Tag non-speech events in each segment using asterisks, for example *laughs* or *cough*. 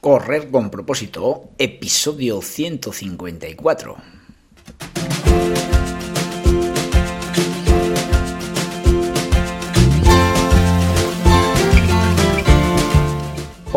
Correr con propósito, episodio 154.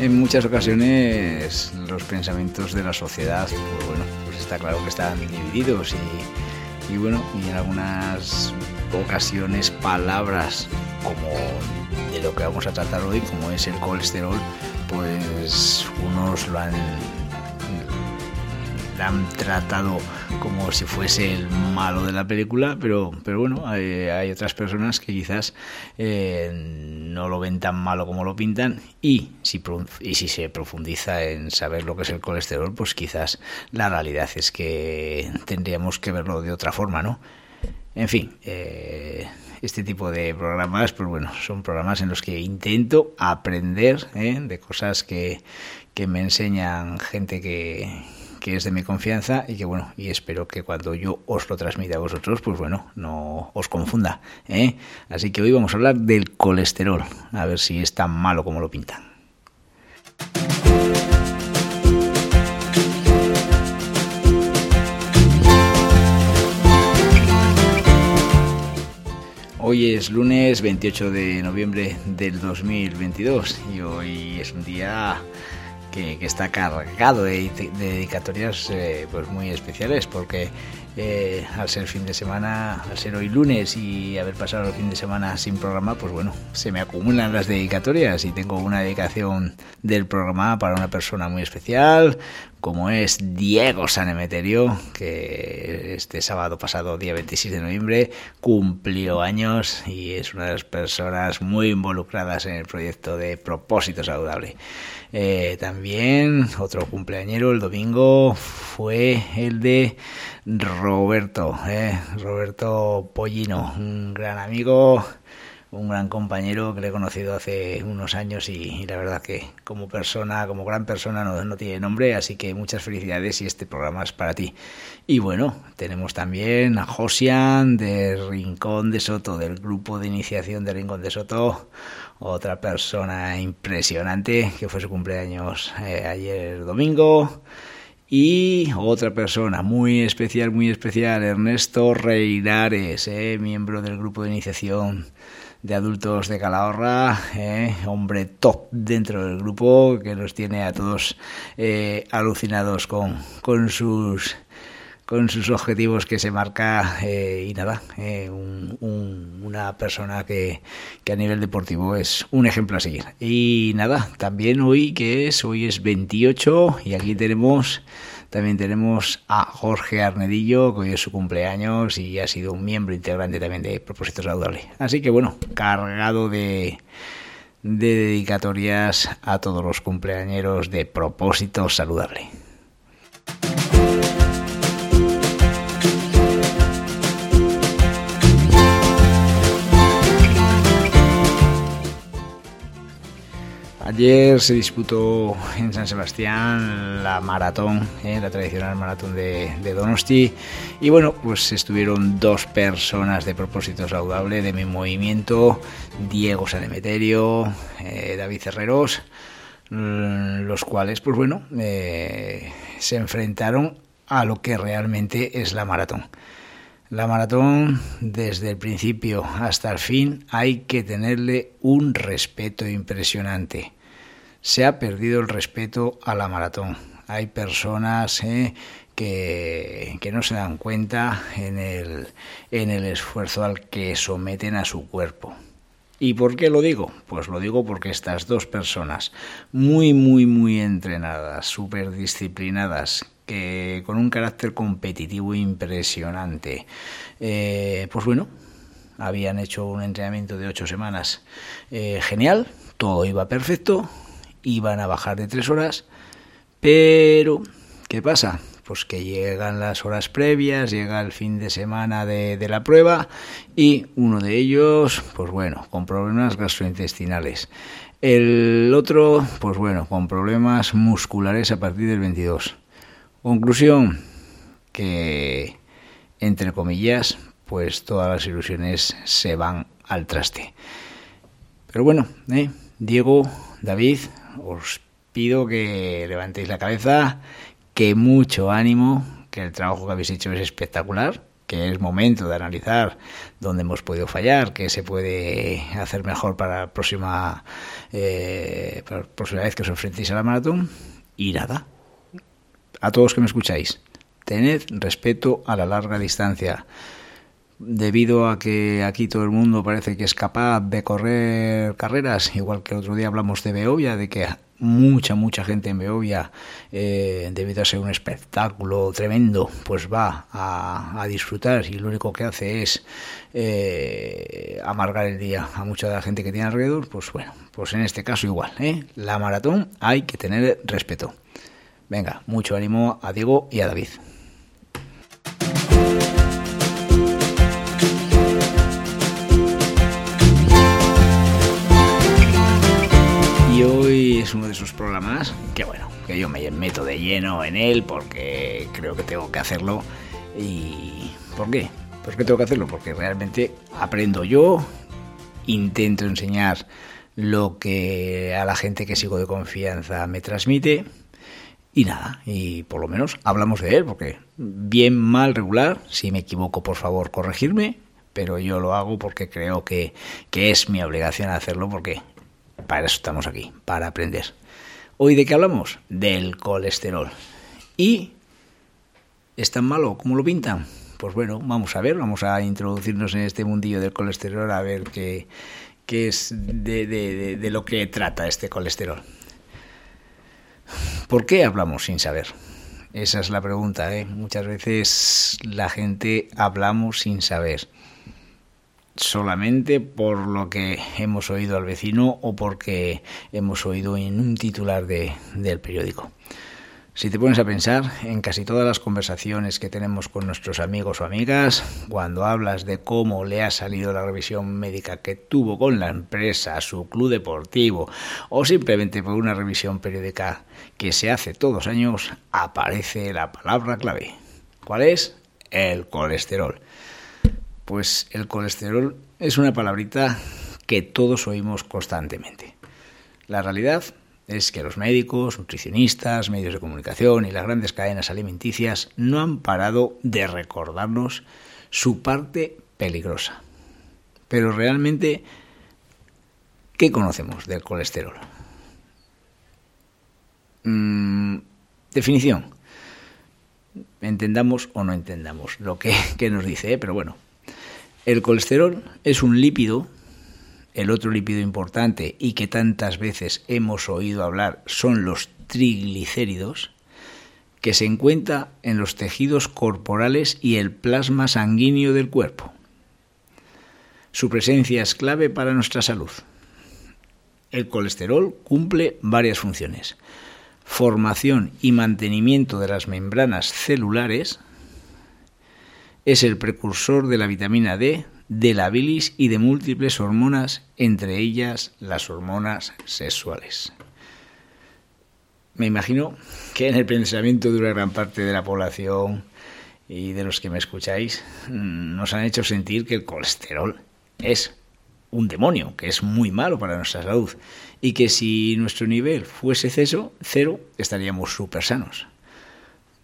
En muchas ocasiones los pensamientos de la sociedad, pues bueno, pues está claro que están divididos y, bueno, y en algunas ocasiones palabras como de lo que vamos a tratar hoy, como es el colesterol, pues unos lo han la han tratado como si fuese el malo de la película, pero, pero bueno, hay, otras personas que quizás eh, no lo ven tan malo como lo pintan y si, y si se profundiza en saber lo que es el colesterol, pues quizás la realidad es que tendríamos que verlo de otra forma, ¿no? En fin, eh, este tipo de programas, pues bueno, son programas en los que intento aprender ¿eh? de cosas que, que me enseñan gente que, que es de mi confianza y que bueno, y espero que cuando yo os lo transmita a vosotros, pues bueno, no os confunda. ¿eh? Así que hoy vamos a hablar del colesterol, a ver si es tan malo como lo pintan. Hoy es lunes 28 de noviembre del 2022 y hoy es un día que, está cargado de, de dedicatorias eh, pues muy especiales porque eh, al ser fin de semana, al ser hoy lunes y haber pasado el fin de semana sin programa, pues bueno, se me acumulan las dedicatorias y tengo una dedicación del programa para una persona muy especial, como es Diego Sanemeterio, que este sábado pasado, día 26 de noviembre, cumplió años y es una de las personas muy involucradas en el proyecto de Propósito Saludable. Eh, también otro cumpleañero el domingo fue el de Roberto, eh, Roberto Pollino, un gran amigo, un gran compañero que le he conocido hace unos años y, la verdad que como persona, como gran persona no, no, tiene nombre, así que muchas felicidades y este programa es para ti. Y bueno, tenemos también a Josian de Rincón de Soto, del grupo de iniciación de Rincón de Soto, otra persona impresionante que fue su cumpleaños eh, ayer domingo. Y otra persona muy especial, muy especial, Ernesto Reinares, eh, miembro del grupo de iniciación de adultos de Calahorra, eh, hombre top dentro del grupo que nos tiene a todos eh, alucinados con, con sus con sus objetivos que se marca eh, y nada, eh, un, un, una persona que, que, a nivel deportivo es un ejemplo a seguir. Y nada, también hoy que es, hoy es 28 y aquí tenemos, también tenemos a Jorge Arnedillo, que hoy es su cumpleaños y ha sido un miembro integrante también de Propósito Saludable. Así que bueno, cargado de de dedicatorias a todos los cumpleañeros de Propósito Saludable. Ayer se disputó en San Sebastián la maratón, eh, la tradicional maratón de, de, Donosti. Y bueno, pues estuvieron dos personas de propósito saludable de mi movimiento, Diego Sanemeterio, eh, David Herreros, los cuales, pues bueno, eh, se enfrentaron a lo que realmente es la maratón. La maratón, desde el principio hasta el fin, hay que tenerle un respeto impresionante. Se ha perdido el respeto a la maratón. Hay personas eh, que, no se dan cuenta en el, en el esfuerzo al que someten a su cuerpo. ¿Y por qué lo digo? Pues lo digo porque estas dos personas, muy, muy, muy entrenadas, súper disciplinadas, que con un carácter competitivo impresionante, eh, pues bueno, habían hecho un entrenamiento de ocho semanas eh, genial, todo iba perfecto iban a bajar de tres horas, pero ¿qué pasa? Pues que llegan las horas previas, llega el fin de semana de, la prueba y uno de ellos, pues bueno, con problemas gastrointestinales. El otro, pues bueno, con problemas musculares a partir del 22. Conclusión, que entre comillas, pues todas las ilusiones se van al traste. Pero bueno, ¿eh? Diego, David, os pido que levantéis la cabeza, que mucho ánimo, que el trabajo que habéis hecho es espectacular, que es momento de analizar dónde hemos podido fallar, qué se puede hacer mejor para la próxima, eh, para la próxima vez que os enfrentéis a la maratón. Y nada, a todos que me escucháis, tened respeto a la larga distancia debido a que aquí todo el mundo parece que es capaz de correr carreras, igual que el otro día hablamos de Beovia, de que mucha, mucha gente en Beovia, eh, debido a ser un espectáculo tremendo, pues va a, disfrutar y lo único que hace es eh, amargar el día a mucha de la gente que tiene alrededor, pues bueno, pues en este caso igual, ¿eh? la maratón hay que tener respeto. Venga, mucho ánimo a Diego y a David. Es uno de esos programas que bueno, que yo me meto de lleno en él porque creo que tengo que hacerlo. ¿Y por qué? ¿Por qué tengo que hacerlo? Porque realmente aprendo yo, intento enseñar lo que a la gente que sigo de confianza me transmite y nada, y por lo menos hablamos de él, porque bien, mal, regular, si me equivoco por favor corregirme, pero yo lo hago porque creo que, que es mi obligación hacerlo porque para eso estamos aquí, para aprender. Hoy de qué hablamos? Del colesterol. ¿Y es tan malo como lo pintan? Pues bueno, vamos a ver, vamos a introducirnos en este mundillo del colesterol a ver qué, es de, de lo que trata este colesterol. ¿Por qué hablamos sin saber? Esa es la pregunta. ¿eh? Muchas veces la gente hablamos sin saber solamente por lo que hemos oído al vecino o porque hemos oído en un titular de, del periódico. Si te pones a pensar en casi todas las conversaciones que tenemos con nuestros amigos o amigas, cuando hablas de cómo le ha salido la revisión médica que tuvo con la empresa, su club deportivo o simplemente por una revisión periódica que se hace todos los años, aparece la palabra clave. ¿Cuál es? El colesterol. Pues el colesterol es una palabrita que todos oímos constantemente. La realidad es que los médicos, nutricionistas, medios de comunicación y las grandes cadenas alimenticias no han parado de recordarnos su parte peligrosa. Pero realmente, ¿qué conocemos del colesterol? Mm, definición. Entendamos o no entendamos lo que, *laughs* nos dice, ¿eh? pero bueno, el colesterol es un lípido, el otro lípido importante y que tantas veces hemos oído hablar son los triglicéridos, que se encuentra en los tejidos corporales y el plasma sanguíneo del cuerpo. Su presencia es clave para nuestra salud. El colesterol cumple varias funciones. Formación y mantenimiento de las membranas celulares, es el precursor de la vitamina D, de la bilis y de múltiples hormonas, entre ellas las hormonas sexuales. Me imagino que en el pensamiento de una gran parte de la población y de los que me escucháis mm, nos han hecho sentir que el colesterol es un demonio, que es muy malo para nuestra salud y que si nuestro nivel fuese cero, cero estaríamos súper sanos.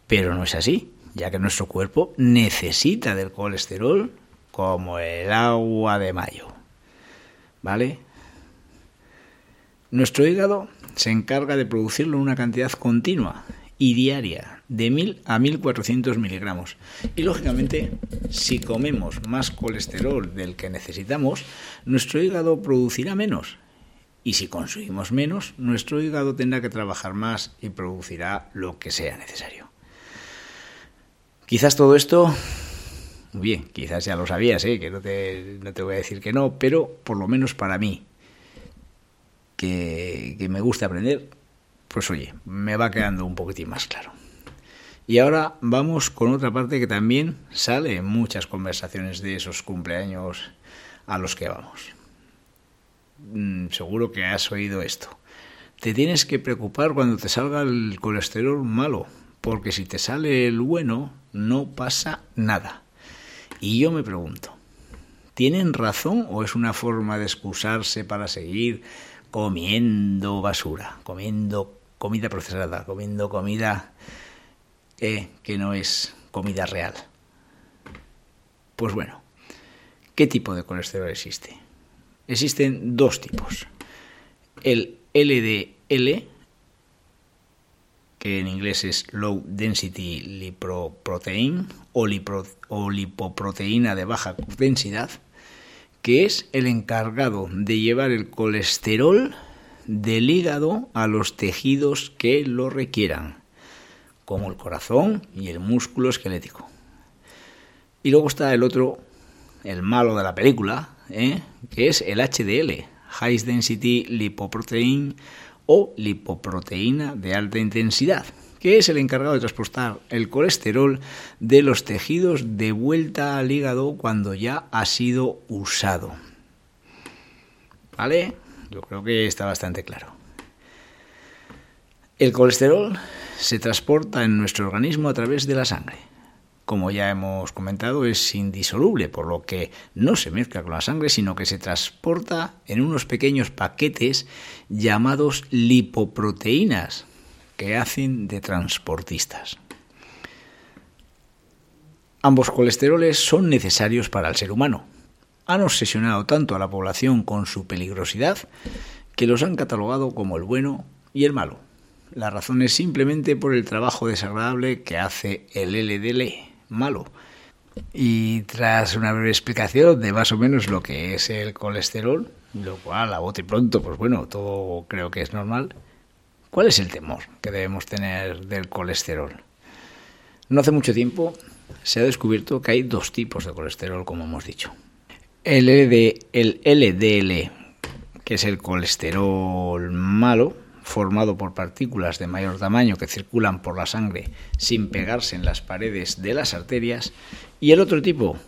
Pero no es así ya que nuestro cuerpo necesita del colesterol como el agua de mayo. ¿Vale? Nuestro hígado se encarga de producirlo en una cantidad continua y diaria de 1000 a 1400 miligramos. Y lógicamente, si comemos más colesterol del que necesitamos, nuestro hígado producirá menos. Y si consumimos menos, nuestro hígado tendrá que trabajar más y producirá lo que sea necesario. Quizás todo esto, bien, quizás ya lo sabías, ¿eh? que no te, no te voy a decir que no, pero por lo menos para mí, que, que me gusta aprender, pues oye, me va quedando un poquitín más claro. Y ahora vamos con otra parte que también sale en muchas conversaciones de esos cumpleaños a los que vamos. Mm, seguro que has oído esto. Te tienes que preocupar cuando te salga el colesterol malo, porque si te sale el bueno, no pasa nada. Y yo me pregunto, ¿tienen razón o es una forma de excusarse para seguir comiendo basura, comiendo comida procesada, comiendo comida eh, que no es comida real? Pues bueno, ¿qué tipo de colesterol existe? Existen dos tipos. El LDL, que en inglés es Low Density Lipoprotein o, o lipoproteína de baja densidad, que es el encargado de llevar el colesterol del hígado a los tejidos que lo requieran, como el corazón y el músculo esquelético. Y luego está el otro, el malo de la película, ¿eh? que es el HDL, High Density Lipoprotein o lipoproteína de alta intensidad, que es el encargado de transportar el colesterol de los tejidos de vuelta al hígado cuando ya ha sido usado. ¿Vale? Yo creo que está bastante claro. El colesterol se transporta en nuestro organismo a través de la sangre como ya hemos comentado, es indisoluble, por lo que no se mezcla con la sangre, sino que se transporta en unos pequeños paquetes llamados lipoproteínas, que hacen de transportistas. Ambos colesteroles son necesarios para el ser humano. Han obsesionado tanto a la población con su peligrosidad que los han catalogado como el bueno y el malo. La razón es simplemente por el trabajo desagradable que hace el LDL, malo. Y tras una breve explicación de más o menos lo que es el colesterol, lo cual a bote pronto, pues bueno, todo creo que es normal. ¿Cuál es el temor que debemos tener del colesterol? No hace mucho tiempo se ha descubierto que hay dos tipos de colesterol, como hemos dicho. El, el LDL, que es el colesterol malo, formado por partículas de mayor tamaño que circulan por la sangre sin pegarse en las paredes de las arterias, y el otro tipo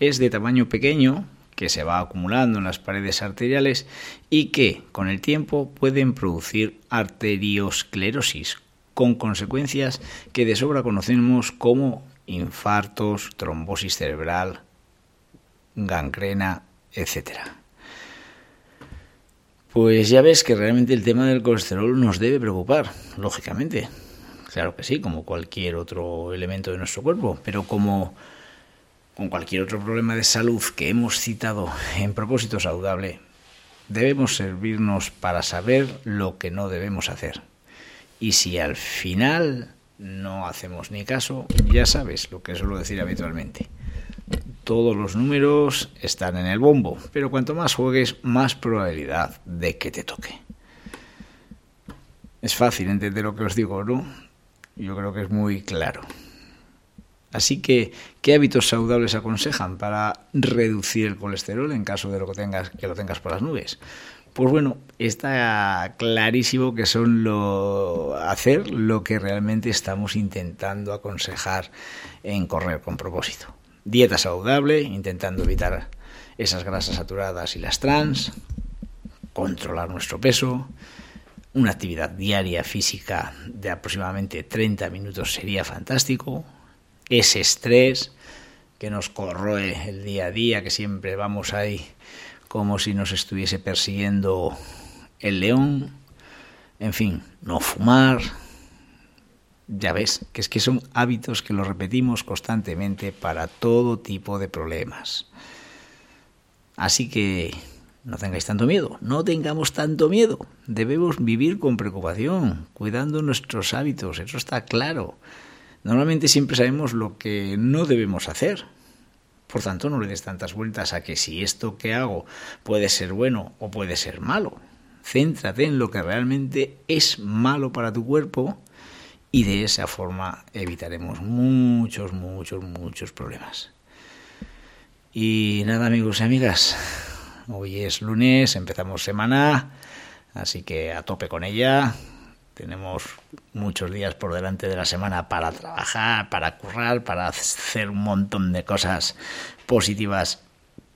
es de tamaño pequeño, que se va acumulando en las paredes arteriales y que, con el tiempo, pueden producir arteriosclerosis, con consecuencias que de sobra conocemos como infartos, trombosis cerebral, gangrena, etcétera. Pues ya ves que realmente el tema del colesterol nos debe preocupar, lógicamente. Claro que sí, como cualquier otro elemento de nuestro cuerpo, pero como con cualquier otro problema de salud que hemos citado en propósito saludable, debemos servirnos para saber lo que no debemos hacer. Y si al final no hacemos ni caso, ya sabes lo que suelo decir habitualmente todos los números están en el bombo, pero cuanto más juegues, más probabilidad de que te toque. Es fácil entender lo que os digo, ¿no? Yo creo que es muy claro. Así que, ¿qué hábitos saludables aconsejan para reducir el colesterol en caso de lo que tengas, que lo tengas por las nubes? Pues bueno, está clarísimo que son lo hacer lo que realmente estamos intentando aconsejar en correr con propósito dieta saludable, intentando evitar esas grasas saturadas y las trans, controlar nuestro peso, una actividad diaria física de aproximadamente 30 minutos sería fantástico, ese estrés que nos corroe el día a día, que siempre vamos ahí como si nos estuviese persiguiendo el león, en fin, no fumar, ya ves, que es que son hábitos que los repetimos constantemente para todo tipo de problemas. Así que no tengáis tanto miedo, no tengamos tanto miedo. Debemos vivir con preocupación, cuidando nuestros hábitos, eso está claro. Normalmente siempre sabemos lo que no debemos hacer. Por tanto, no le des tantas vueltas a que si esto que hago puede ser bueno o puede ser malo. Céntrate en lo que realmente es malo para tu cuerpo y de esa forma evitaremos muchos, muchos, muchos problemas. Y nada amigos y amigas, hoy es lunes, empezamos semana, Así que a tope con ella. Tenemos muchos días por delante de la semana para trabajar, para currar, para hacer un montón de cosas positivas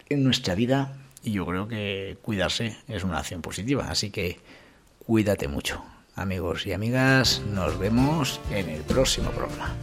en nuestra vida. Y yo creo que cuidarse es una acción positiva. Así que cuídate mucho. Amigos y amigas, nos vemos en el próximo programa.